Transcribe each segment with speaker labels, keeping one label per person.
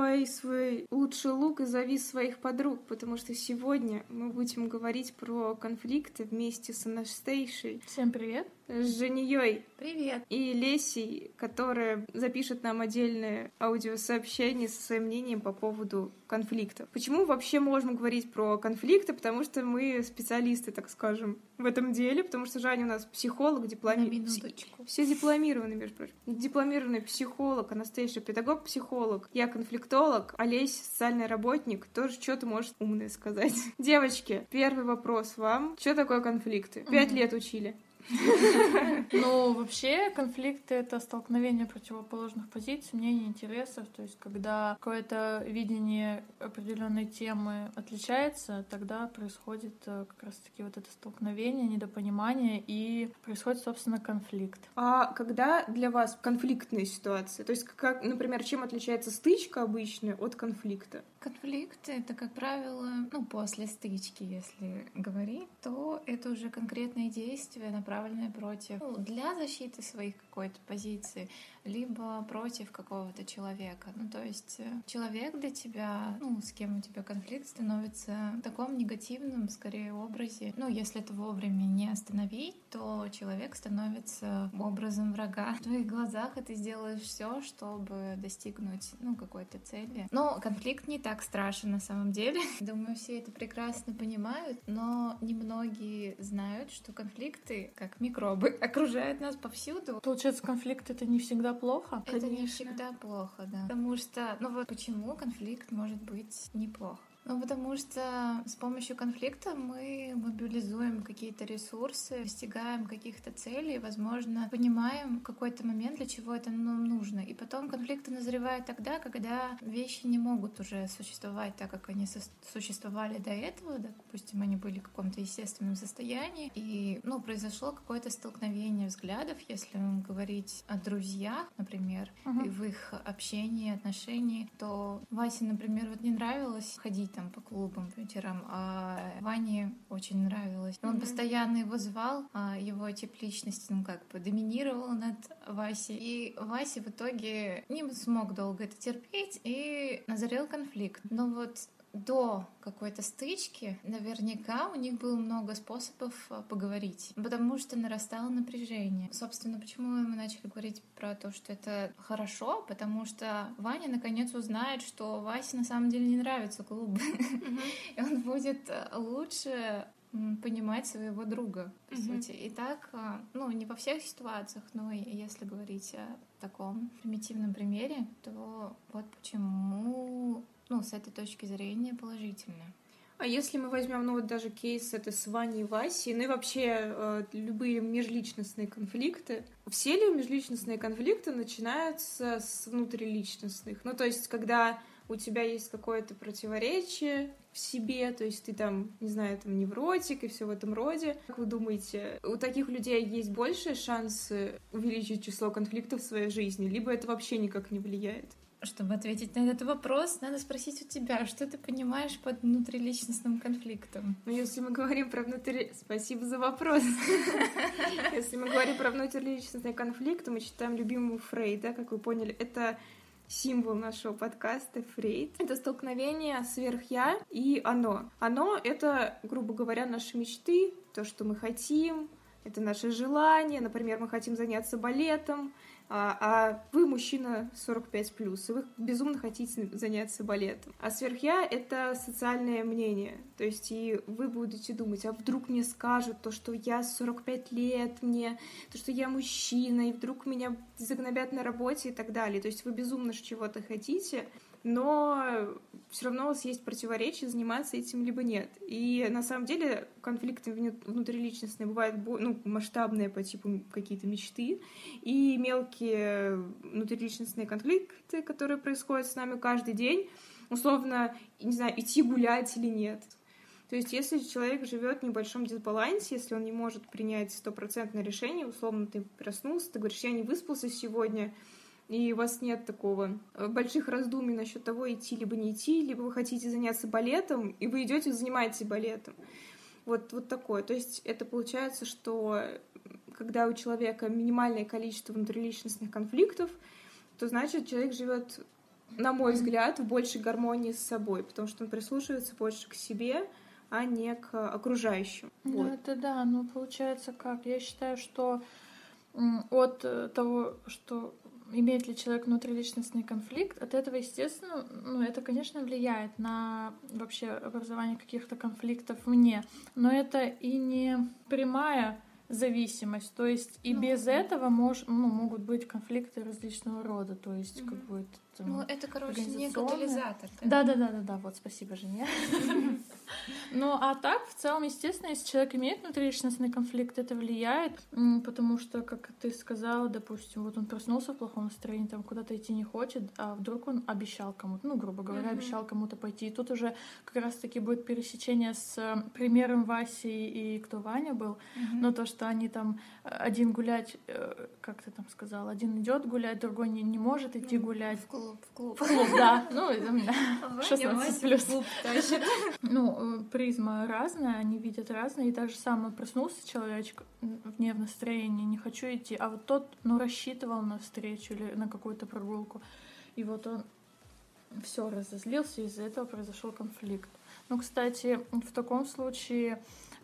Speaker 1: надевай свой лучший лук и зови своих подруг, потому что сегодня мы будем говорить про конфликты вместе с Анастейшей.
Speaker 2: Всем привет!
Speaker 1: С Женией.
Speaker 3: Привет!
Speaker 1: И Лесей, которая запишет нам отдельное аудиосообщение со своим мнением по поводу конфликтов. Почему вообще можем говорить про конфликты? Потому что мы специалисты, так скажем, в этом деле, потому что Жаня у нас психолог, дипломированный. Все дипломированы, между прочим. Дипломированный психолог, Анастейша педагог-психолог, я конфликтолог, Олесь социальный работник, тоже что-то может умное сказать. Девочки, первый вопрос вам. Что такое конфликты? Пять лет учили.
Speaker 2: Ну, вообще, конфликты — это столкновение противоположных позиций, мнений, интересов. То есть, когда какое-то видение определенной темы отличается, тогда происходит э, как раз-таки вот это столкновение, недопонимание, и происходит, собственно, конфликт.
Speaker 1: А когда для вас конфликтная ситуация? То есть, как, например, чем отличается стычка обычная от конфликта?
Speaker 3: Конфликты — это, как правило, ну, после стычки, если говорить, то это уже конкретные действия, направленные против, ну, для защиты своих какой-то позиции, либо против какого-то человека. Ну, то есть э, человек для тебя, ну, с кем у тебя конфликт, становится в таком негативном, скорее, образе. Ну, если это вовремя не остановить, то человек становится образом врага. В твоих глазах, и ты сделаешь все, чтобы достигнуть, ну, какой-то цели. Но конфликт не так страшен на самом деле. Думаю, все это прекрасно понимают, но немногие знают, что конфликты, как микробы, окружают нас повсюду.
Speaker 2: Получается, конфликт — это не всегда плохо?
Speaker 3: Это Конечно. не всегда плохо, да. Потому что, ну вот почему конфликт может быть неплохо? Ну, потому что с помощью конфликта мы мобилизуем какие-то ресурсы, достигаем каких-то целей, возможно, понимаем в какой-то момент, для чего это нам нужно. И потом конфликты назревают тогда, когда вещи не могут уже существовать так, как они существовали до этого. Допустим, они были в каком-то естественном состоянии, и, ну, произошло какое-то столкновение взглядов, если говорить о друзьях, например, uh-huh. и в их общении, отношении, то Васе, например, вот не нравилось ходить ходить там по клубам по вечерам, а Ване очень нравилось. Он mm-hmm. постоянно его звал, а его тип личности, ну как бы, доминировал над Васей. И Вася в итоге не смог долго это терпеть, и назрел конфликт. Но вот до какой-то стычки наверняка у них было много способов а, поговорить, потому что нарастало напряжение. Собственно, почему мы начали говорить про то, что это хорошо, потому что Ваня наконец узнает, что Васе на самом деле не нравится клуб, и он будет а, лучше понимать своего друга, по mm-hmm. сути. И так, а, ну, не во всех ситуациях, но если говорить о таком примитивном примере, то вот почему ну, с этой точки зрения положительно.
Speaker 1: А если мы возьмем, ну вот даже кейс это с Ваней и Васей, ну и вообще э, любые межличностные конфликты, все ли межличностные конфликты начинаются с внутриличностных? Ну то есть, когда у тебя есть какое-то противоречие в себе, то есть ты там, не знаю, там невротик и все в этом роде. Как вы думаете, у таких людей есть большие шансы увеличить число конфликтов в своей жизни, либо это вообще никак не влияет?
Speaker 3: Чтобы ответить на этот вопрос, надо спросить у тебя, что ты понимаешь под внутриличностным конфликтом?
Speaker 1: Ну, если мы говорим про внутри... Спасибо за вопрос. Если мы говорим про внутриличностный конфликт, мы читаем любимого Фрейда, как вы поняли, это символ нашего подкаста Фрейд. Это столкновение сверх-я и оно. Оно — это, грубо говоря, наши мечты, то, что мы хотим, это наше желание. Например, мы хотим заняться балетом, а, а вы мужчина 45 плюс, и вы безумно хотите заняться балетом. А сверх-я — это социальное мнение. То есть и вы будете думать, а вдруг мне скажут то, что я 45 лет, мне, то, что я мужчина, и вдруг меня загнобят на работе и так далее. То есть вы безумно чего-то хотите, но все равно у вас есть противоречие, заниматься этим либо нет. И на самом деле конфликты внутриличностные бывают ну, масштабные по типу какие-то мечты, и мелкие внутриличностные конфликты, которые происходят с нами каждый день, условно, не знаю, идти гулять или нет. То есть, если человек живет в небольшом дисбалансе, если он не может принять стопроцентное решение, условно, ты проснулся, ты говоришь, я не выспался сегодня, и у вас нет такого э, больших раздумий насчет того, идти либо не идти, либо вы хотите заняться балетом, и вы идете занимаетесь балетом. Вот, вот такое. То есть это получается, что когда у человека минимальное количество внутриличностных конфликтов, то значит человек живет на мой взгляд, в большей гармонии с собой, потому что он прислушивается больше к себе, а не к окружающим.
Speaker 2: Ну,
Speaker 1: вот.
Speaker 2: это да, но получается как? Я считаю, что от э, того, что имеет ли человек внутриличностный конфликт, от этого, естественно, ну, это, конечно, влияет на вообще образование каких-то конфликтов вне, но это и не прямая зависимость, то есть и ну, без этого мож, ну, могут быть конфликты различного рода, то есть угу. как бы
Speaker 3: это, ну, это, короче, не катализатор.
Speaker 2: Да, да, да, да, да, вот, спасибо, Женя. Ну, а так, в целом, естественно, если человек имеет внутриличностный конфликт, это влияет, потому что, как ты сказала, допустим, вот он проснулся в плохом настроении, там куда-то идти не хочет, а вдруг он обещал кому-то, ну, грубо говоря, обещал кому-то пойти. И тут уже как раз-таки будет пересечение с э, примером Васи и кто Ваня был, но то, что они там один гулять, э, как ты там сказал, один идет гулять, другой не, не может идти mm-hmm. гулять. В
Speaker 3: клуб, в клуб.
Speaker 2: В клуб, да. Ну, это у меня 16 плюс. Ну, призма разная, они видят разное, и так же самое проснулся человечек вне в настроении, не хочу идти, а вот тот, ну, рассчитывал на встречу или на какую-то прогулку, и вот он все разозлился, из-за этого произошел конфликт. Ну, кстати, в таком случае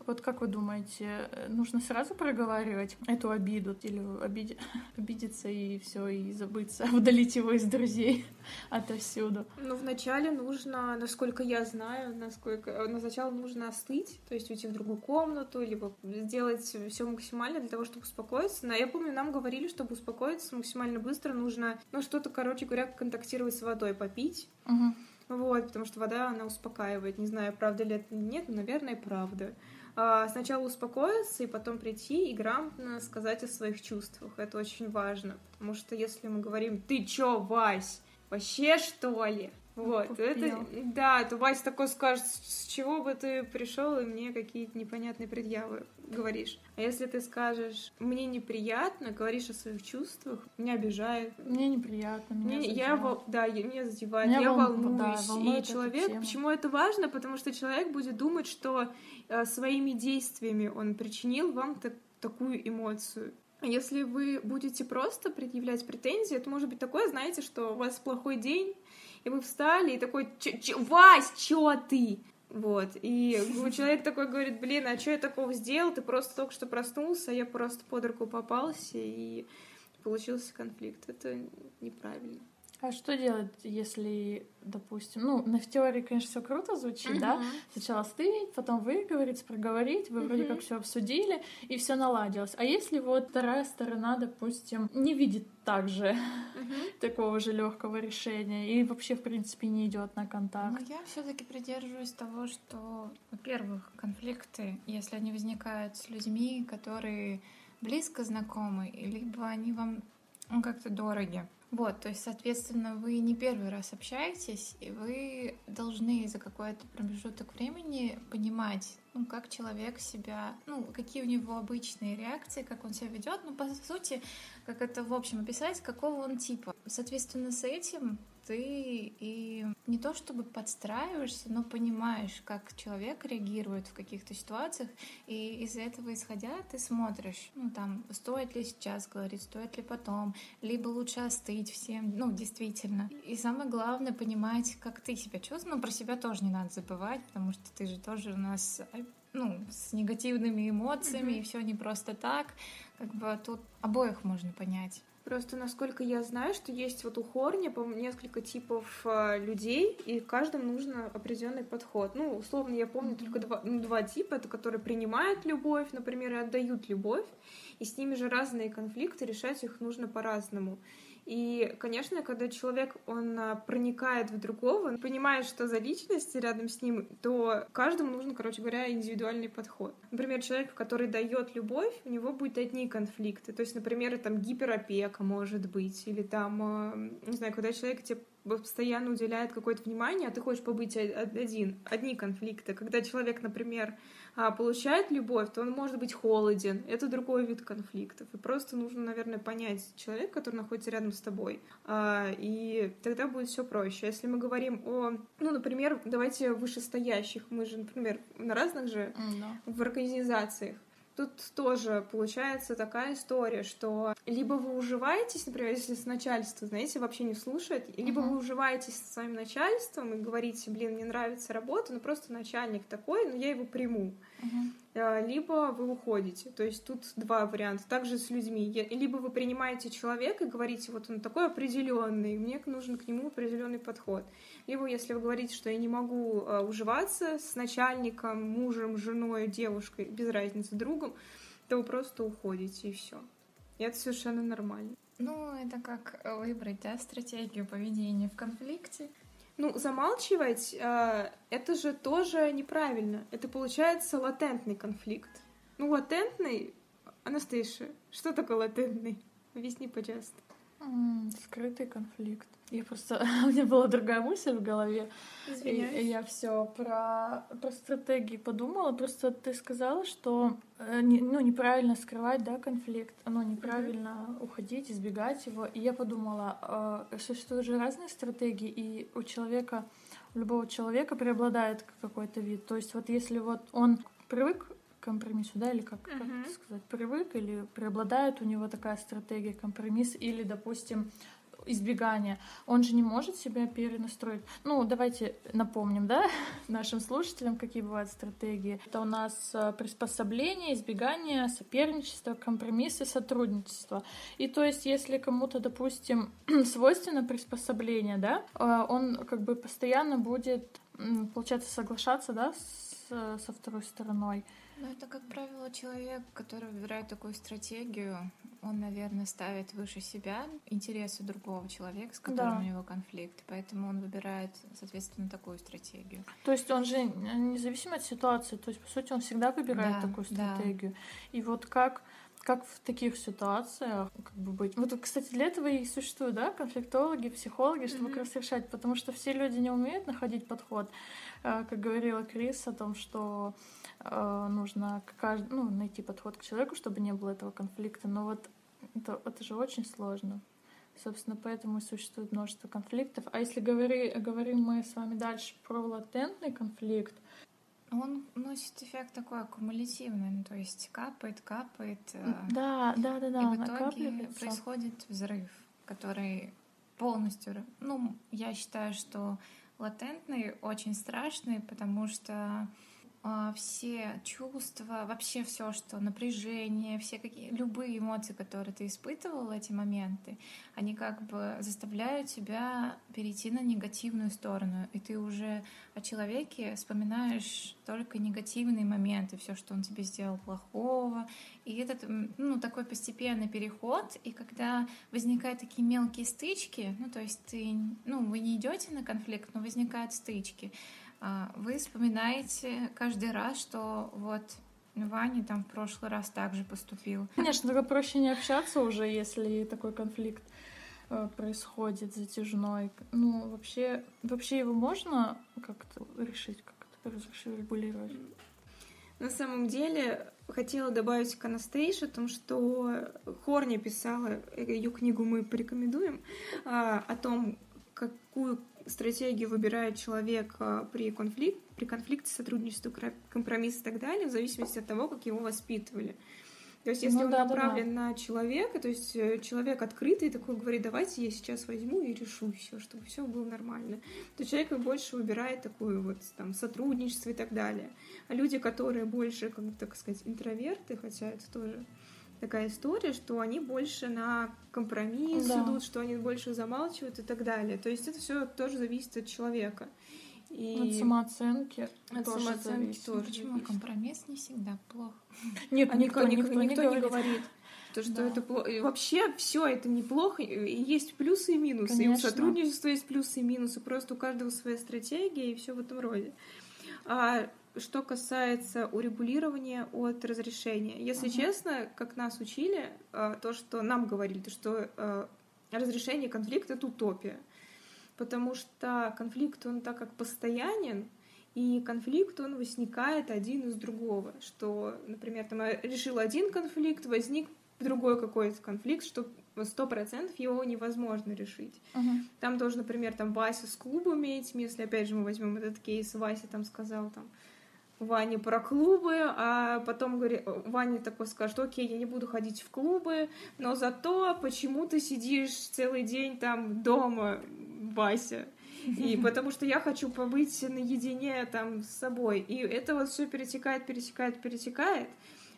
Speaker 2: вот как вы думаете, э, нужно сразу проговаривать эту обиду или обид... обидеться и все и забыться, удалить его из друзей отовсюду?
Speaker 1: Ну, вначале нужно, насколько я знаю, насколько э, на сначала нужно остыть, то есть уйти в другую комнату, либо сделать все максимально для того, чтобы успокоиться. Но я помню, нам говорили, чтобы успокоиться максимально быстро, нужно, ну, что-то, короче говоря, контактировать с водой, попить.
Speaker 2: Угу.
Speaker 1: Вот, потому что вода, она успокаивает. Не знаю, правда ли это нет, но, наверное, правда. А, сначала успокоиться и потом прийти и грамотно сказать о своих чувствах. Это очень важно, потому что если мы говорим «ты чё, Вась, вообще что ли?» Вот, Попил. это, да, то Вася такой скажет, с чего бы ты пришел и мне какие-то непонятные предъявы говоришь. А если ты скажешь, мне неприятно, говоришь о своих чувствах, меня обижает.
Speaker 2: Мне неприятно, меня мне,
Speaker 1: я, Да, я, меня задевает, меня я вол... волнуюсь. Да, и человек, почему это важно? Потому что человек будет думать, что э, своими действиями он причинил вам так, такую эмоцию. Если вы будете просто предъявлять претензии, это может быть такое, знаете, что у вас плохой день, и вы встали, и такой, Вась, чё ты? Вот, и человек такой говорит, блин, а что я такого сделал? Ты просто только что проснулся, а я просто под руку попался, и получился конфликт. Это неправильно.
Speaker 2: А что делать, если, допустим, ну, на в теории, конечно, все круто звучит, uh-huh. да? Сначала стынить, потом выговорить, проговорить, вы uh-huh. вроде как все обсудили, и все наладилось. А если вот вторая сторона, допустим, не видит также uh-huh. такого же легкого решения и вообще, в принципе, не идет на контакт?
Speaker 3: Ну, я все-таки придерживаюсь того, что, во-первых, конфликты, если они возникают с людьми, которые близко знакомы, либо они вам ну, как-то дороги, вот, то есть, соответственно, вы не первый раз общаетесь, и вы должны за какой-то промежуток времени понимать, ну, как человек себя, ну, какие у него обычные реакции, как он себя ведет, ну, по сути, как это в общем описать, какого он типа. Соответственно, с этим ты и не то чтобы подстраиваешься, но понимаешь, как человек реагирует в каких-то ситуациях, и из этого исходя ты смотришь, ну там, стоит ли сейчас говорить, стоит ли потом, либо лучше остыть всем, ну действительно. И самое главное понимать, как ты себя чувствуешь, но про себя тоже не надо забывать, потому что ты же тоже у нас ну, с негативными эмоциями, mm-hmm. и все не просто так. Как бы тут обоих можно понять.
Speaker 1: Просто, насколько я знаю, что есть вот у Хорни, по несколько типов э, людей, и каждому нужно определенный подход. Ну, условно, я помню mm-hmm. только два, ну, два типа, это которые принимают любовь, например, и отдают любовь, и с ними же разные конфликты, решать их нужно по-разному. И, конечно, когда человек, он а, проникает в другого, он понимает, что за личность рядом с ним, то каждому нужно, короче говоря, индивидуальный подход. Например, человек, который дает любовь, у него будут одни конфликты. То есть, например, там гиперопека может быть, или там, а, не знаю, когда человек тебе постоянно уделяет какое-то внимание, а ты хочешь побыть один, одни конфликты. Когда человек, например, а, получает любовь, то он может быть холоден. Это другой вид конфликтов. И просто нужно, наверное, понять человека, который находится рядом с тобой. А, и тогда будет все проще. Если мы говорим о, ну, например, давайте вышестоящих, мы же, например, на разных же
Speaker 2: no.
Speaker 1: в организациях. тут тоже получается такая история, что либо вы уживаетесь, например, если с начальством, знаете, вообще не слушает, либо uh-huh. вы уживаетесь со своим начальством и говорите, блин, мне нравится работа, но просто начальник такой, но я его приму. Uh-huh. Либо вы уходите. То есть тут два варианта. Также с людьми. Либо вы принимаете человека и говорите, вот он такой определенный, мне нужен к нему определенный подход. Либо если вы говорите, что я не могу а, уживаться с начальником, мужем, женой, девушкой, без разницы, другом, то вы просто уходите и все. И это совершенно нормально.
Speaker 3: Ну, это как выбрать, да, стратегию поведения в конфликте.
Speaker 1: Ну, замалчивать э, это же тоже неправильно. Это получается латентный конфликт. Ну, латентный, Анастейша, что такое латентный? Объясни, пожалуйста.
Speaker 2: Скрытый конфликт. Я просто... У меня была другая мысль в голове.
Speaker 1: Извиняюсь.
Speaker 2: И я все про, про стратегии подумала. Просто ты сказала, что э, ну, неправильно скрывать да, конфликт, ну, неправильно mm-hmm. уходить, избегать его. И я подумала, э, существуют же разные стратегии, и у человека, у любого человека преобладает какой-то вид. То есть вот если вот он привык компромиссу, да, или как, uh-huh. как сказать, привык, или преобладает у него такая стратегия компромисс, или, допустим, избегания, он же не может себя перенастроить. Ну, давайте напомним, да, нашим слушателям, какие бывают стратегии. Это у нас э, приспособление, избегание, соперничество, компромиссы, сотрудничество. И то есть, если кому-то, допустим, свойственно приспособление, да, э, он как бы постоянно будет, получается, соглашаться, да, с, со второй стороной.
Speaker 3: Ну, это, как правило, человек, который выбирает такую стратегию, он, наверное, ставит выше себя интересы другого человека, с которым да. у него конфликт, поэтому он выбирает, соответственно, такую стратегию.
Speaker 2: То есть он же независимо от ситуации, то есть, по сути, он всегда выбирает да, такую стратегию. Да. И вот как как в таких ситуациях как бы быть. Вот, кстати, для этого и существуют, да, конфликтологи, психологи, чтобы mm-hmm. как раз решать, потому что все люди не умеют находить подход. Э, как говорила Крис о том, что нужно кажд... ну, найти подход к человеку, чтобы не было этого конфликта. Но вот это, это же очень сложно. Собственно, поэтому и существует множество конфликтов. А если говори, говорим мы с вами дальше про латентный конфликт,
Speaker 3: он носит эффект такой аккумулятивный, ну, то есть капает, капает. Э,
Speaker 2: да, да, да, да.
Speaker 3: И в итоге происходит взрыв, который полностью... Ну, я считаю, что латентный очень страшный, потому что все чувства, вообще все, что напряжение, все какие, любые эмоции, которые ты испытывал эти моменты, они как бы заставляют тебя перейти на негативную сторону, и ты уже о человеке вспоминаешь только негативные моменты, все, что он тебе сделал плохого, и этот, ну, такой постепенный переход, и когда возникают такие мелкие стычки, ну, то есть ты, ну, вы не идете на конфликт, но возникают стычки, а, вы вспоминаете каждый раз, что вот Ваня там в прошлый раз также поступил.
Speaker 2: Конечно, только проще не общаться уже, если такой конфликт э, происходит затяжной. Ну, вообще, вообще его можно как-то решить, как-то регулировать?
Speaker 1: На самом деле, хотела добавить к Анастейше о том, что Хорни писала, ее книгу мы порекомендуем, а, о том, какую стратегию выбирает человек а, при, конфликт, при конфликте, сотрудничестве, компромиссе и так далее, в зависимости от того, как его воспитывали. То есть, если ну, он да, направлен да, да. на человека, то есть э, человек открытый такой говорит, давайте я сейчас возьму и решу все, чтобы все было нормально, то человек больше выбирает такую вот там сотрудничество и так далее. А люди, которые больше, как так сказать, интроверты, хотя это тоже такая история, что они больше на компромисс да. идут, что они больше замалчивают и так далее. То есть это все тоже зависит от человека.
Speaker 2: И... От самооценки.
Speaker 1: От тоже самооценки зависит. тоже.
Speaker 3: Почему зависит. компромисс не всегда плохо?
Speaker 2: Нет, а никто, никто, никто,
Speaker 1: никто не говорит. То, что да. это плохо. Вообще все это неплохо. И есть плюсы и минусы. Конечно. И у сотрудничества есть плюсы и минусы. Просто у каждого своя стратегия и все в этом роде. А что касается урегулирования от разрешения. Если uh-huh. честно, как нас учили, а, то, что нам говорили, то, что а, разрешение конфликта — это утопия. Потому что конфликт, он так как постоянен, и конфликт, он возникает один из другого. Что, например, там решил один конфликт, возник другой какой-то конфликт, что сто процентов его невозможно решить. Uh-huh. Там тоже, например, там Вася с клубами этим, если опять же мы возьмем этот кейс, Вася там сказал там, Ване про клубы, а потом говорит, Ваня такой скажет, окей, я не буду ходить в клубы, но зато почему ты сидишь целый день там дома, Вася? И потому что я хочу побыть наедине там с собой. И это вот все перетекает, перетекает, перетекает.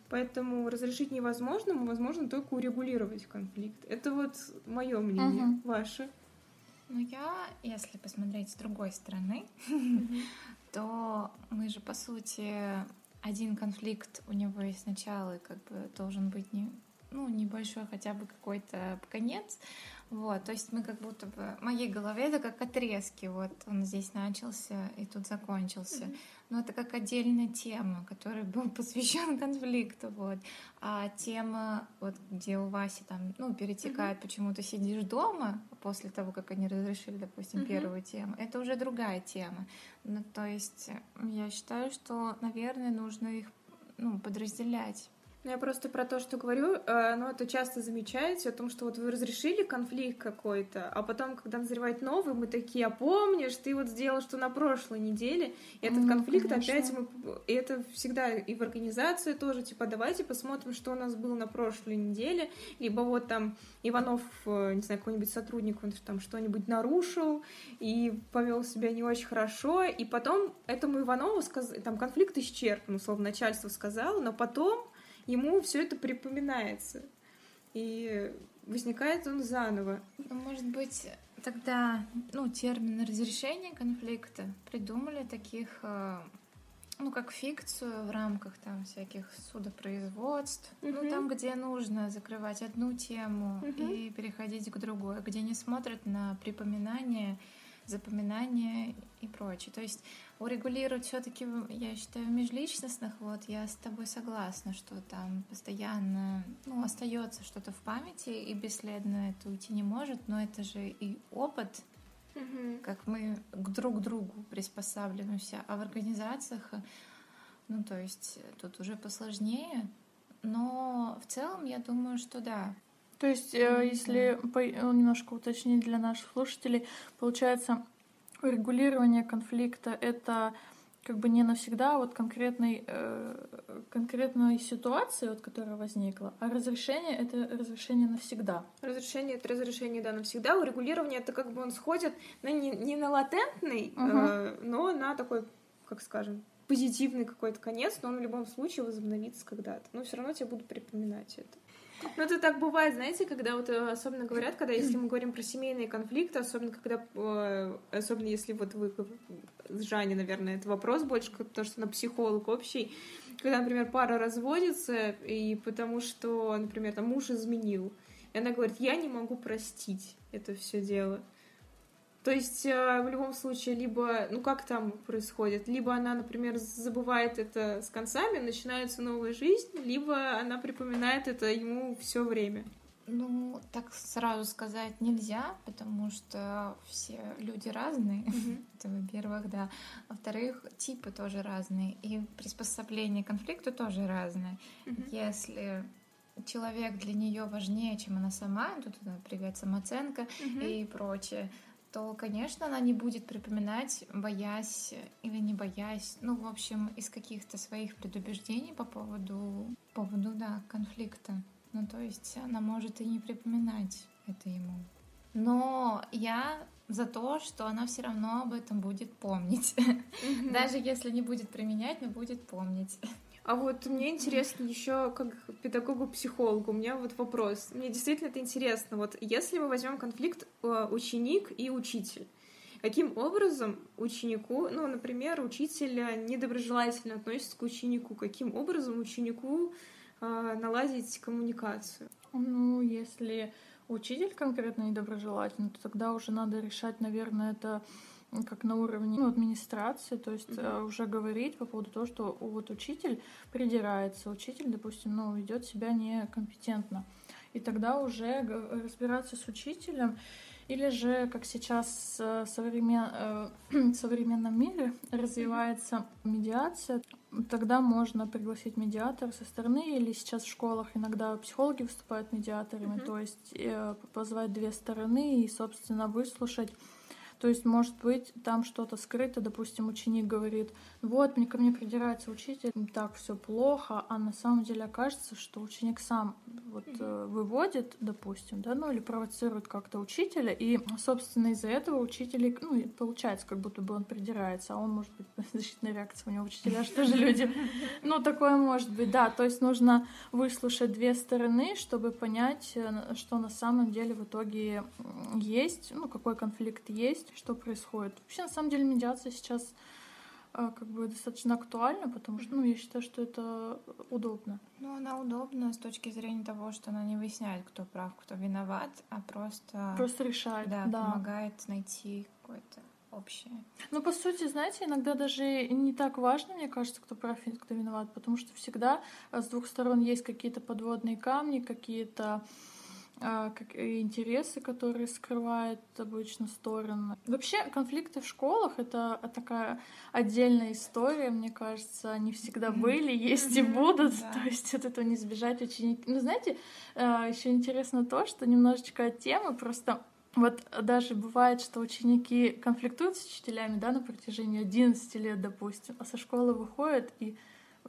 Speaker 1: Поэтому разрешить невозможно, возможно только урегулировать конфликт. Это вот мое мнение. Угу. Ваше?
Speaker 3: Ну, я, если посмотреть с другой стороны, то мы же, по сути, один конфликт у него есть начало, и как бы должен быть не, ну, небольшой хотя бы какой-то конец. Вот, то есть мы как будто бы... В моей голове это как отрезки. Вот он здесь начался и тут закончился. Mm-hmm. Но это как отдельная тема, которая был посвящен конфликту. Вот. А тема, вот где у Васи там, ну, перетекает, mm-hmm. почему ты сидишь дома после того, как они разрешили, допустим, mm-hmm. первую тему, это уже другая тема. Ну, то есть я считаю, что, наверное, нужно их ну, подразделять.
Speaker 1: Я просто про то, что говорю, э, ну, это часто замечаете, о том, что вот вы разрешили конфликт какой-то, а потом, когда назревает новый, мы такие, а помнишь, ты вот сделал, что на прошлой неделе, и этот ну, конфликт конечно. опять мы... И это всегда и в организации тоже, типа, давайте посмотрим, что у нас было на прошлой неделе, либо вот там Иванов, э, не знаю, какой-нибудь сотрудник, он там что-нибудь нарушил и повел себя не очень хорошо, и потом этому Иванову сказ... там конфликт исчерпан, условно, начальство сказало, но потом ему все это припоминается. И возникает он заново.
Speaker 3: Ну, может быть, тогда, ну, термин разрешения конфликта придумали таких, э, ну, как фикцию в рамках там всяких судопроизводств, угу. ну, там, где нужно закрывать одну тему угу. и переходить к другой, где не смотрят на припоминание, запоминание и прочее. То есть урегулировать все-таки, я считаю, в межличностных, вот я с тобой согласна, что там постоянно ну, остается что-то в памяти, и бесследно это уйти не может, но это же и опыт, угу. как мы к друг другу приспосабливаемся, а в организациях, ну, то есть тут уже посложнее, но в целом я думаю, что да.
Speaker 2: То есть, mm-hmm. если немножко уточнить для наших слушателей, получается, регулирование конфликта это как бы не навсегда вот конкретной, э, конкретной ситуации, вот, которая возникла, а разрешение — это разрешение навсегда.
Speaker 1: Разрешение — это разрешение, да, навсегда. Урегулирование — это как бы он сходит ну, не, не на латентный, угу. э, но на такой, как скажем, позитивный какой-то конец, но он в любом случае возобновится когда-то. Но все равно тебе буду припоминать это. Ну, это так бывает, знаете, когда вот э, особенно говорят, когда если мы говорим про семейные конфликты, особенно когда, э, особенно если вот вы с Жаней, наверное, это вопрос больше, потому что она психолог общий, когда, например, пара разводится, и потому что, например, там муж изменил, и она говорит, я не могу простить это все дело. То есть э, в любом случае, либо, ну как там происходит, либо она, например, забывает это с концами, начинается новая жизнь, либо она припоминает это ему все время.
Speaker 3: Ну, так сразу сказать нельзя, потому что все люди разные. Mm-hmm. Это, во-первых, да. Во-вторых, типы тоже разные. И приспособление к конфликту тоже разное. Mm-hmm. Если человек для нее важнее, чем она сама, тут привет самооценка mm-hmm. и прочее, то, конечно, она не будет припоминать, боясь или не боясь, ну, в общем, из каких-то своих предубеждений по поводу, по поводу, да, конфликта. Ну, то есть она может и не припоминать это ему. Но я за то, что она все равно об этом будет помнить. Даже если не будет применять, но будет помнить.
Speaker 1: А вот мне интересно еще как педагогу-психологу, у меня вот вопрос. Мне действительно это интересно. Вот если мы возьмем конфликт э, ученик и учитель, каким образом ученику, ну, например, учитель недоброжелательно относится к ученику, каким образом ученику э, наладить коммуникацию?
Speaker 2: Ну, если учитель конкретно недоброжелательный, то тогда уже надо решать, наверное, это как на уровне ну, администрации, то есть mm-hmm. уже говорить по поводу того, что вот учитель придирается, учитель, допустим, ну, ведет себя некомпетентно. И тогда уже разбираться с учителем, или же, как сейчас в современ... Э, современном мире развивается медиация, тогда можно пригласить медиатора со стороны, или сейчас в школах иногда психологи выступают медиаторами, mm-hmm. то есть э, позвать две стороны и, собственно, выслушать То есть, может быть, там что-то скрыто, допустим, ученик говорит, вот, мне ко мне придирается учитель, так все плохо, а на самом деле окажется, что ученик сам вот э, выводит, допустим, да, ну или провоцирует как-то учителя, и, собственно, из-за этого учитель, ну, получается, как будто бы он придирается, а он, может быть, защитная реакция у него учителя, что же люди. Ну, такое может быть, да, то есть нужно выслушать две стороны, чтобы понять, э, что на самом деле в итоге есть, ну, какой конфликт есть, что происходит. Вообще, на самом деле, медиация сейчас э, как бы достаточно актуальна, потому что, ну, я считаю, что это удобно.
Speaker 3: Ну, она удобна с точки зрения того, что она не выясняет, кто прав, кто виноват, а просто...
Speaker 2: Просто решает,
Speaker 3: да. да. помогает найти какое-то общее.
Speaker 2: Ну, по сути, знаете, иногда даже не так важно, мне кажется, кто прав и кто виноват, потому что всегда с двух сторон есть какие-то подводные камни, какие-то как, интересы, которые скрывают обычно стороны. Вообще конфликты в школах — это такая отдельная история, мне кажется. Они всегда были, есть и будут. То есть от этого не сбежать ученики. Ну, знаете, а, еще интересно то, что немножечко от темы, просто вот даже бывает, что ученики конфликтуют с учителями, да, на протяжении 11 лет, допустим, а со школы выходят и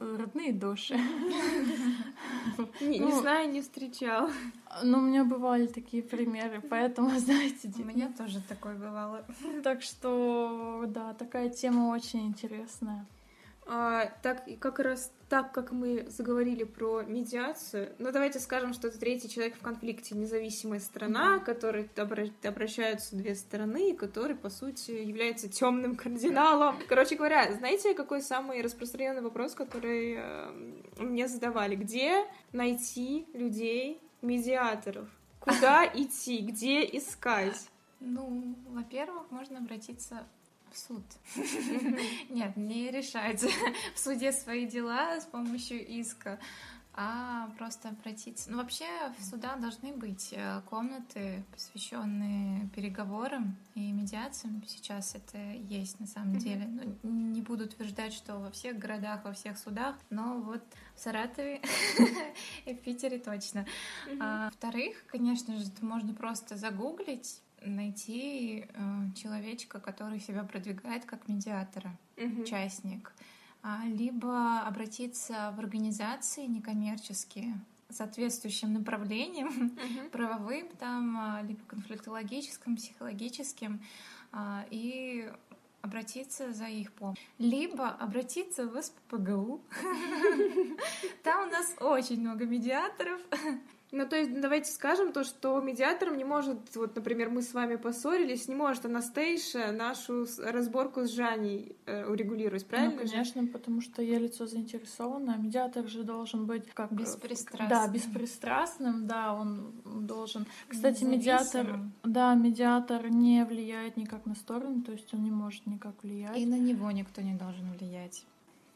Speaker 2: родные души.
Speaker 1: Не, не ну, знаю, не встречал.
Speaker 2: Ну, у меня бывали такие примеры, поэтому, знаете...
Speaker 3: У меня тоже такое бывало.
Speaker 2: Так что, да, такая тема очень интересная.
Speaker 1: А, так, как раз так, как мы заговорили про медиацию, ну давайте скажем, что это третий человек в конфликте, независимая страна, mm-hmm. которой обращаются две стороны, и который, по сути, является темным кардиналом. Короче говоря, знаете, какой самый распространенный вопрос, который э, мне задавали? Где найти людей, медиаторов? Куда идти? Где искать?
Speaker 3: Ну, во-первых, можно обратиться в суд. Нет, не решать в суде свои дела с помощью иска, а просто обратиться. Ну, вообще в судах должны быть э, комнаты, посвященные переговорам и медиациям. Сейчас это есть на самом деле. Ну, не буду утверждать, что во всех городах, во всех судах, но вот в Саратове и в Питере точно. А, во-вторых, конечно же, это можно просто загуглить найти э, человечка, который себя продвигает как медиатора, mm-hmm. участник, а, либо обратиться в организации некоммерческие соответствующим направлением, mm-hmm. правовым, там, а, либо конфликтологическим, психологическим, а, и обратиться за их помощью. Либо обратиться в СППГУ. Там у нас очень много медиаторов.
Speaker 1: Ну, то есть, давайте скажем то, что медиатором не может, вот, например, мы с вами поссорились, не может Анастейша нашу разборку с Жаней э, урегулировать, правильно?
Speaker 2: Ну, конечно, же? потому что я лицо заинтересованное. Медиатор же должен быть как...
Speaker 3: Беспристрастным.
Speaker 2: Да, беспристрастным, да, он должен... Кстати, медиатор... Да, медиатор не влияет никак на сторону, то есть он не может никак влиять.
Speaker 3: И на него никто не должен влиять.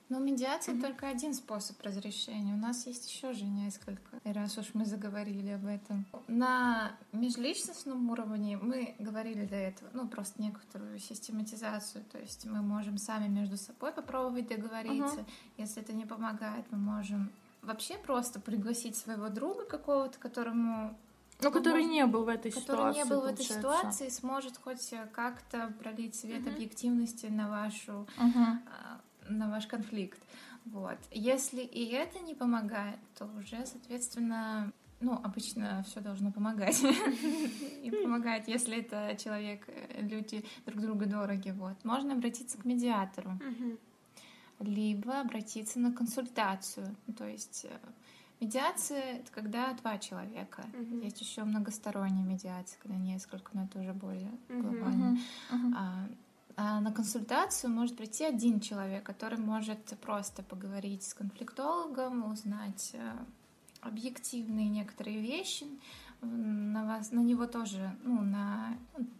Speaker 3: Но медиация mm-hmm. только один способ разрешения. У нас есть еще же несколько, раз уж мы заговорили об этом. На межличностном уровне мы говорили до этого, ну, просто некоторую систематизацию. То есть мы можем сами между собой попробовать договориться. Mm-hmm. Если это не помогает, мы можем вообще просто пригласить своего друга какого-то, которому
Speaker 2: ну, который может, не был в этой
Speaker 3: который
Speaker 2: ситуации.
Speaker 3: Который не был в этой ситуации, сможет хоть как-то пролить свет uh-huh. объективности на вашу uh-huh на ваш конфликт. Вот. Если и это не помогает, то уже, соответственно, ну, обычно все должно помогать. И помогает, если это человек, люди друг друга дороги. Вот. Можно обратиться к медиатору. Либо обратиться на консультацию. То есть э, медиация — это когда два человека. Есть еще многосторонняя медиация, когда несколько, но это уже более глобально. А, на консультацию может прийти один человек, который может просто поговорить с конфликтологом, узнать э, объективные некоторые вещи. На вас, на него тоже, ну, на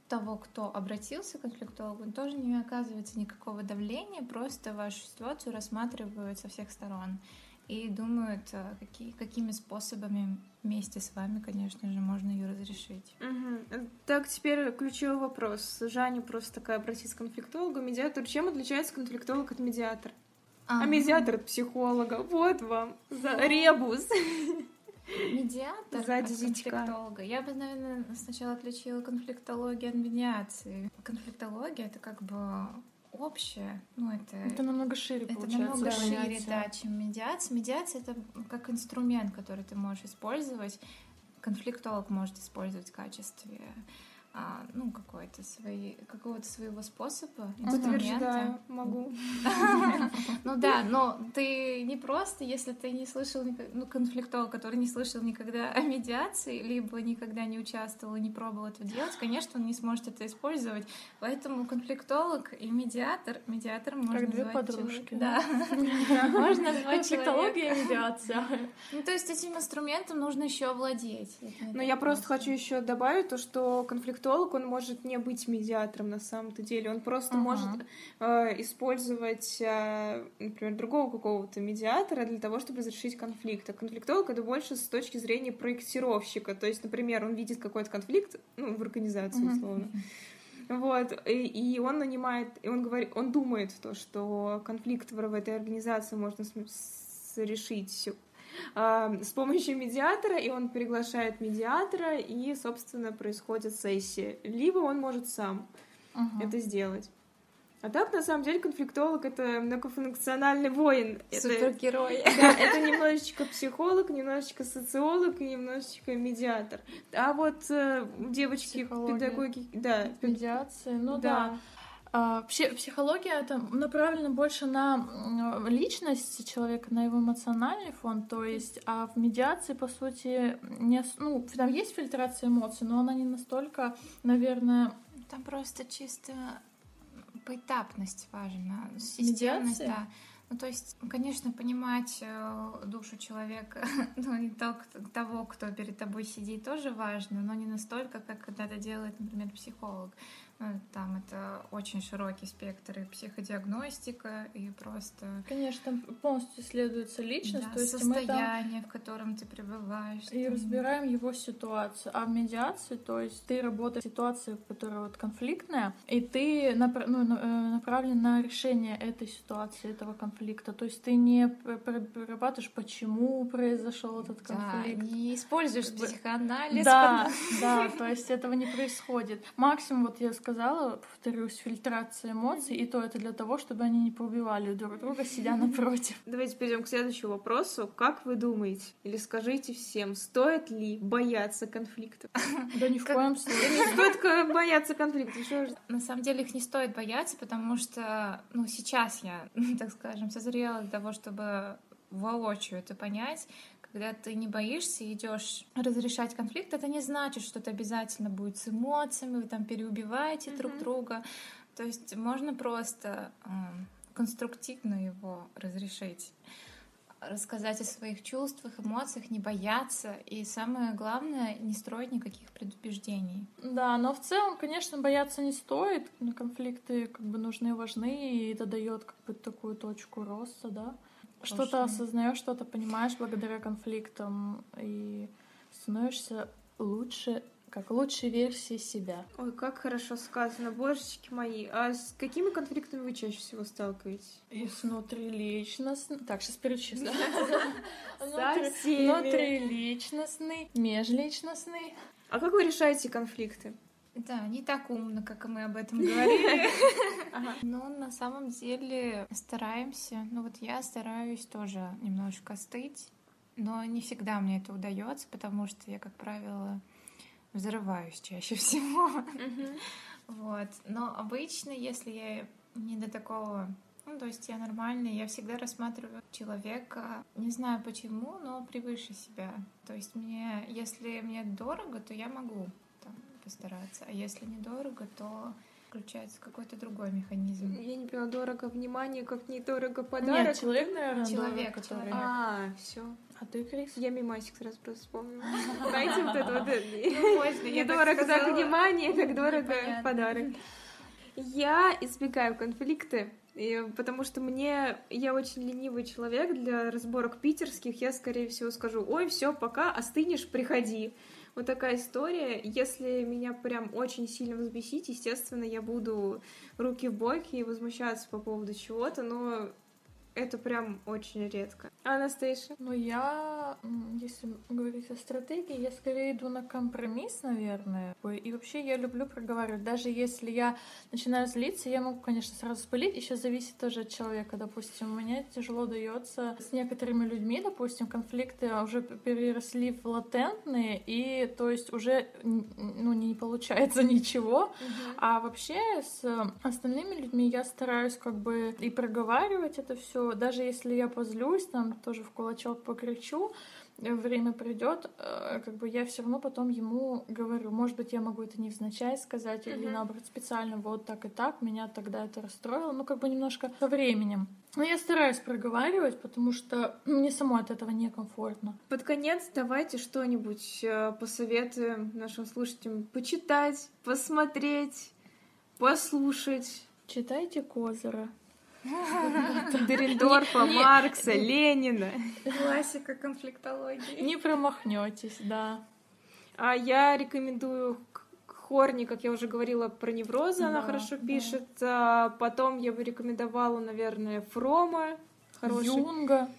Speaker 3: того, кто обратился к конфликтологу, тоже не оказывается никакого давления, просто вашу ситуацию рассматривают со всех сторон и думают, э, какие, какими способами вместе с вами, конечно же, можно ее разрешить.
Speaker 1: Угу. Так, теперь ключевой вопрос. Жаня просто такая обратиться к конфликтологу, медиатор. Чем отличается конфликтолог от медиатора? А, а медиатор от психолога. Вот вам за ребус.
Speaker 3: медиатор
Speaker 1: Сзади
Speaker 3: от конфликтолога. Я бы, наверное, сначала отличила конфликтологию от медиации. Конфликтология — это как бы общее, ну, это...
Speaker 2: Это намного шире
Speaker 3: Это
Speaker 2: получается.
Speaker 3: намного шире,
Speaker 2: понятие.
Speaker 3: да, чем медиация. Медиация — это как инструмент, который ты можешь использовать. Конфликтолог может использовать в качестве а, ну, какой-то свои, какого-то своего способа, инструмента.
Speaker 1: Подтверждаю, могу.
Speaker 3: Ну да, но ты не просто, если ты не слышал, ну, конфликтолог, который не слышал никогда о медиации, либо никогда не участвовал и не пробовал это делать, конечно, он не сможет это использовать. Поэтому конфликтолог и медиатор, медиатор можно
Speaker 2: Как две
Speaker 3: назвать
Speaker 2: подружки,
Speaker 3: Да, можно назвать.
Speaker 2: Конфликтология и медиация.
Speaker 3: Ну, то есть этим инструментом нужно еще овладеть.
Speaker 1: Но я просто хочу еще добавить то, что конфликтолог, он может не быть медиатором на самом-то деле. Он просто
Speaker 2: Ага.
Speaker 1: может э, использовать, э, например, другого какого-то медиатора для того, чтобы разрешить конфликт. А конфликтолог это больше с точки зрения проектировщика. То есть, например, он видит какой-то конфликт, ну, в организации,
Speaker 2: Мгм.
Speaker 1: условно. Вот, и, и он нанимает, и он говорит, он думает то, что конфликт в, этой организации можно с- решить с помощью медиатора, и он приглашает медиатора, и, собственно, происходит сессия. Либо он может сам
Speaker 2: Ага.
Speaker 1: это сделать. А так, на самом деле, конфликтолог — это многофункциональный воин. Это,
Speaker 3: Супергерой.
Speaker 1: да, это немножечко психолог, немножечко социолог и немножечко медиатор. А вот э, девочки педагоги, да,
Speaker 2: Медиации, ну
Speaker 1: Да.
Speaker 2: да. А, пси- психология это направлена больше на личность человека, на его эмоциональный фон, то есть, а в медиации, по сути, не, ну, там есть фильтрация эмоций, но она не настолько, наверное,
Speaker 3: Там просто чисто поэтапность важна, системность,
Speaker 2: Медиация?
Speaker 3: да. Ну, то есть, конечно, понимать э, душу человека, ну, и то, кто- того, кто перед тобой сидит, тоже важно, но не настолько, как когда это делает, например, психолог. Ну, там это очень широкий спектр и психодиагностика, и просто
Speaker 2: конечно, там полностью исследуется личность,
Speaker 3: да,
Speaker 2: то есть мы там
Speaker 3: состояние, в котором ты пребываешь.
Speaker 2: и
Speaker 3: там.
Speaker 2: разбираем его ситуацию. А в медиации, то есть ты работаешь в ситуации, которая вот конфликтная, и ты напра- ну, э, направлен на решение этой ситуации, этого конфликта. То есть ты не пр- пр- прорабатываешь, почему произошел этот
Speaker 3: Да,
Speaker 2: конфликт.
Speaker 3: не используешь психоанализ.
Speaker 2: Да, да, то есть этого не происходит. Максимум, вот я сказала, повторюсь, фильтрация эмоций, и то это для того, чтобы они не поубивали друг друга, сидя напротив.
Speaker 1: Давайте перейдем к следующему вопросу. Как вы думаете, или скажите всем, стоит ли бояться конфликта?
Speaker 2: Да ни в коем случае.
Speaker 1: Не стоит бояться ж-
Speaker 3: На самом деле их не стоит бояться, потому что, ну, сейчас я, так скажем, созрела для того, чтобы воочию это понять. Когда ты не боишься и идешь разрешать конфликт, это не значит, что это обязательно будет с эмоциями, вы там переубиваете друг
Speaker 1: Мгм.
Speaker 3: друга. То есть можно просто м, конструктивно его разрешить рассказать о своих чувствах, эмоциях, не бояться и самое главное не строить никаких предубеждений.
Speaker 2: Да, но в целом, конечно, бояться не стоит. Конфликты как бы нужны важны, и это дает как бы такую точку роста, да. Что-то
Speaker 3: Точно.
Speaker 2: осознаешь, что-то понимаешь благодаря конфликтам и становишься лучше, как лучшей версией себя.
Speaker 1: Ой, как хорошо сказано, божечки мои. А с какими конфликтами вы чаще всего сталкиваетесь?
Speaker 2: И внутриличностный. Так, сейчас перечислю. Внутриличностный, межличностный.
Speaker 1: А как вы решаете конфликты?
Speaker 3: Да, не так умно, как мы об этом говорили. Но на самом деле стараемся. Ну вот я стараюсь тоже немножко остыть, но не всегда мне это удается, потому что я, как правило, взрываюсь чаще всего. Вот. Но обычно, если я не до такого ну, то есть я нормальная, я всегда рассматриваю человека, не знаю почему, но превыше себя. То есть мне, если мне дорого, то я могу постараться, а если недорого, то включается какой-то другой механизм.
Speaker 1: Я не поняла, дорого внимание, как недорого подарок.
Speaker 2: Нет, человек, наверное,
Speaker 3: Человек,
Speaker 2: дорог, который...
Speaker 3: человек.
Speaker 1: А, все.
Speaker 2: А ты, Крис?
Speaker 1: Я мимасик сразу просто вспомнила. Знаете, вот это вот.
Speaker 3: Ну, я так
Speaker 1: Недорого так внимание, как дорого
Speaker 3: Понятно.
Speaker 1: подарок. Я избегаю конфликты, и- потому что мне я очень ленивый человек для разборок питерских. Я, скорее всего, скажу: ой, все, пока остынешь, приходи. Вот такая история. Если меня прям очень сильно взбесить, естественно, я буду руки в боки и возмущаться по поводу чего-то, но это прям очень редко. А Анастейша?
Speaker 2: Ну, я, если говорить о стратегии, я скорее иду на компромисс, наверное. И вообще я люблю проговаривать. Даже если я начинаю злиться, я могу, конечно, сразу спылить. Еще зависит тоже от человека. Допустим, мне тяжело дается с некоторыми людьми, допустим, конфликты уже переросли в латентные, и то есть уже ну, не получается ничего. Uh-huh. А вообще с остальными людьми я стараюсь как бы и проговаривать это все, даже если я позлюсь, там тоже в кулачок покричу, время придет, э, как бы я все равно потом ему говорю, может быть, я могу это не невзначай сказать, или наоборот специально вот так и так, меня тогда это расстроило, ну как бы немножко со временем. Но я стараюсь проговаривать, потому что мне самой от этого некомфортно.
Speaker 1: Под конец давайте что-нибудь э, посоветуем нашим слушателям почитать, посмотреть, послушать.
Speaker 2: Читайте Козера.
Speaker 1: Дерендорфа, Маркса, Ленина.
Speaker 3: Классика конфликтологии.
Speaker 2: Не промахнетесь, да.
Speaker 1: А я рекомендую Хорни, как я уже говорила, про неврозы, да, она хорошо да. пишет. А потом я бы рекомендовала, наверное, Фрома.
Speaker 2: Хороший. Юнга.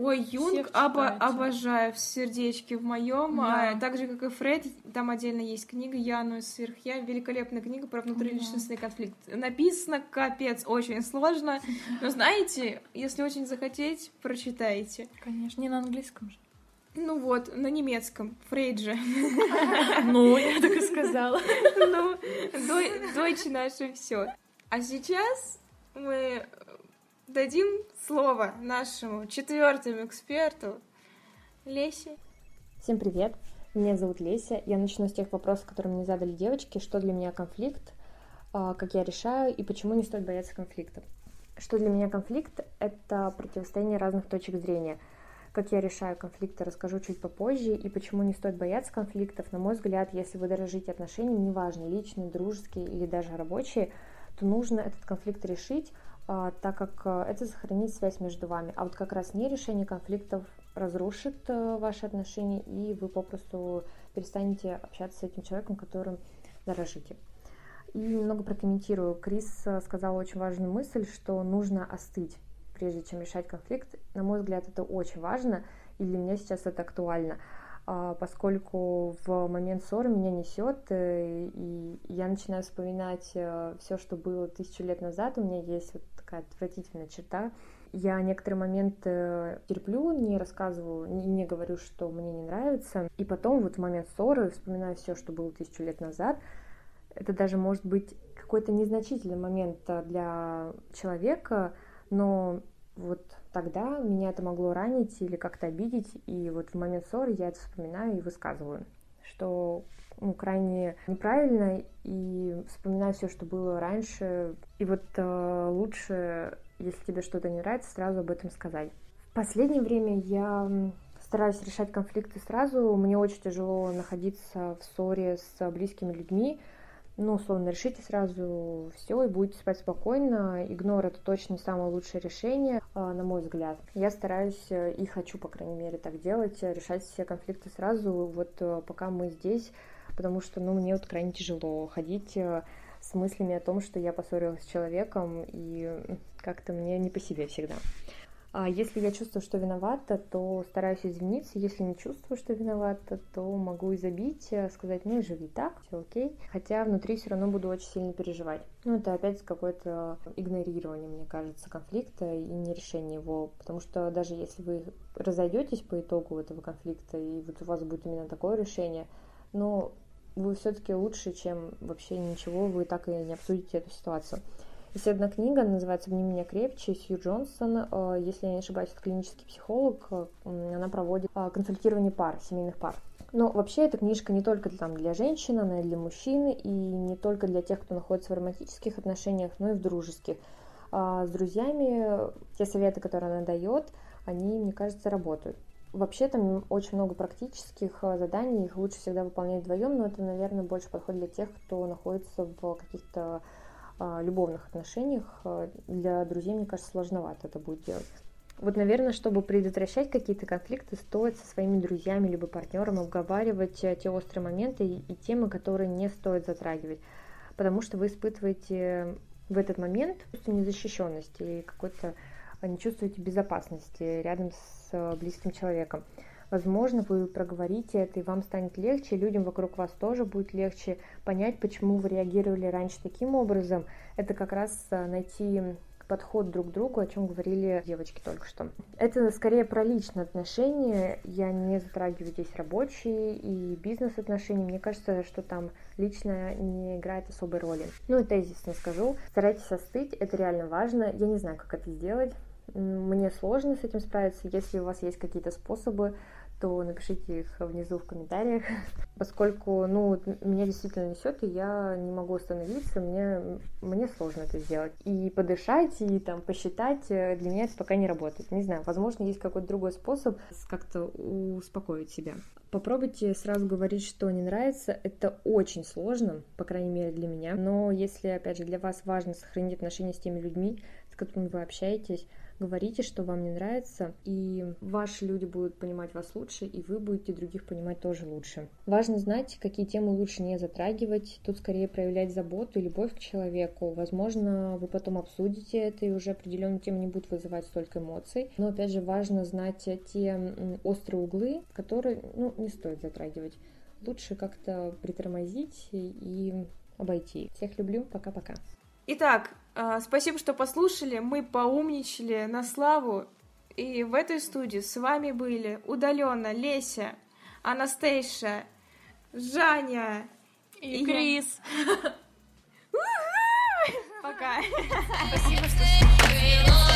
Speaker 1: Ой, Юнг обо обожаю в сердечке в моем, да. а, так же как и Фред, там отдельно есть книга Яну сверх я, великолепная книга про внутриличностный да. конфликт. Написано капец, очень сложно, но знаете, если очень захотеть, прочитайте.
Speaker 2: Конечно, не на английском же.
Speaker 1: Ну вот, на немецком, Фрейджи.
Speaker 2: Ну, я так и сказала.
Speaker 1: Ну, дочь наша все. А сейчас мы дадим слово нашему четвертому эксперту Лесе.
Speaker 4: Всем привет, меня зовут Леся. Я начну с тех вопросов, которые мне задали девочки. Что для меня конфликт, а, как я решаю и почему не стоит бояться конфликта. Что для меня конфликт — это противостояние разных точек зрения. Как я решаю конфликты, расскажу чуть попозже. И почему не стоит бояться конфликтов. На мой взгляд, если вы дорожите отношениями, неважно, личные, дружеские или даже рабочие, то нужно этот конфликт решить, а, так как э, это сохранит связь между вами. А вот как раз не решение конфликтов разрушит э, ваши отношения, и вы попросту перестанете общаться с этим человеком, которым дорожите. И немного прокомментирую. Крис э, сказал очень важную мысль, что нужно остыть, прежде чем решать конфликт. На мой взгляд, это очень важно, и для меня сейчас это актуально. А, поскольку в момент ссоры меня несет, э, и я начинаю вспоминать э, все, что было тысячу лет назад. У меня есть вот такая отвратительная черта. Я некоторые моменты терплю, не рассказываю, не, говорю, что мне не нравится. И потом вот в момент ссоры вспоминаю все, что было тысячу лет назад. Это даже может быть какой-то незначительный момент для человека, но вот тогда меня это могло ранить или как-то обидеть, и вот в момент ссоры я это вспоминаю и высказываю, что ну, крайне неправильно, и вспоминаю все, что было раньше, и вот э, лучше, если тебе что-то не нравится, сразу об этом сказать. В последнее время я стараюсь решать конфликты сразу, мне очень тяжело находиться в ссоре с близкими людьми, ну, условно, решите сразу все и будете спать спокойно. Игнор это точно самое лучшее решение, а, на мой взгляд. Я стараюсь э, и хочу, по крайней мере, так делать, э, решать все конфликты сразу, вот э, пока мы здесь, потому что, ну, мне вот крайне тяжело ходить с мыслями о том, что я поссорилась с человеком, и как-то мне не по себе всегда. А если я чувствую, что виновата, то стараюсь извиниться. Если не чувствую, что виновата, то могу и забить, э, сказать, ну и живи так, все окей. Хотя внутри все равно буду очень сильно переживать. Ну, это опять какое-то игнорирование, мне кажется, конфликта и не решение его. Потому что даже если вы разойдетесь по итогу этого конфликта, и вот у вас будет именно такое решение, но вы все-таки лучше, чем вообще ничего, вы так и не обсудите эту ситуацию. Есть одна книга, называется «Обними меня крепче», Сью Джонсон. Э, если я не ошибаюсь, это клинический психолог. Э, она проводит э, консультирование пар, семейных пар. Но вообще эта книжка не только там, для женщин, она и для мужчин, и не только для тех, кто находится в романтических отношениях, но и в дружеских. А с друзьями те советы, которые она дает, они, мне кажется, работают. Вообще там очень много практических заданий, их лучше всегда выполнять вдвоем, но это, наверное, больше подходит для тех, кто находится в каких-то любовных отношениях а, для друзей, мне кажется, сложновато это будет делать. Вот, наверное, чтобы предотвращать какие-то конфликты, стоит со своими друзьями либо партнером обговаривать э, те острые моменты и темы, которые не стоит затрагивать, потому что вы испытываете в этот момент незащищенность и какой-то не чувствуете безопасности рядом с близким человеком. Возможно, вы проговорите это, и вам станет легче, людям вокруг вас тоже будет легче понять, почему вы реагировали раньше таким образом. Это как раз найти подход друг к другу, о чем говорили девочки только что. Это скорее про личные отношения. Я не затрагиваю здесь рабочие и бизнес-отношения. Мне кажется, что там личное не играет особой роли. Ну и тезисно скажу. Старайтесь остыть, это реально важно. Я не знаю, как это сделать. Мне сложно с этим справиться. Если у вас есть какие-то способы, то напишите их внизу в комментариях, поскольку, ну, меня действительно несет, и я не могу остановиться, мне, мне сложно это сделать. И подышать, и там посчитать, э, для меня это пока не работает. Не знаю, возможно, есть какой-то другой способ как-то успокоить себя. Попробуйте сразу говорить, что не нравится. Это очень сложно, по крайней мере для меня. Но если, опять же, для вас важно сохранить отношения с теми людьми, с которыми вы общаетесь, говорите, что вам не нравится, и ваши люди будут понимать вас лучше, и вы будете других понимать тоже лучше. Важно знать, какие темы лучше не затрагивать, тут скорее проявлять заботу и любовь к человеку. Возможно, вы потом обсудите это, и уже определенная тема не будет вызывать столько эмоций. Но, опять же, важно знать те острые углы, которые ну, не стоит затрагивать. Лучше как-то притормозить и обойти. Всех люблю. Пока-пока.
Speaker 1: Итак, а, спасибо, что послушали. Мы поумничали на славу. И в этой студии с вами были удаленно Леся, Анастейша, Жаня
Speaker 2: и, и Крис.
Speaker 1: Пока.
Speaker 3: Спасибо, что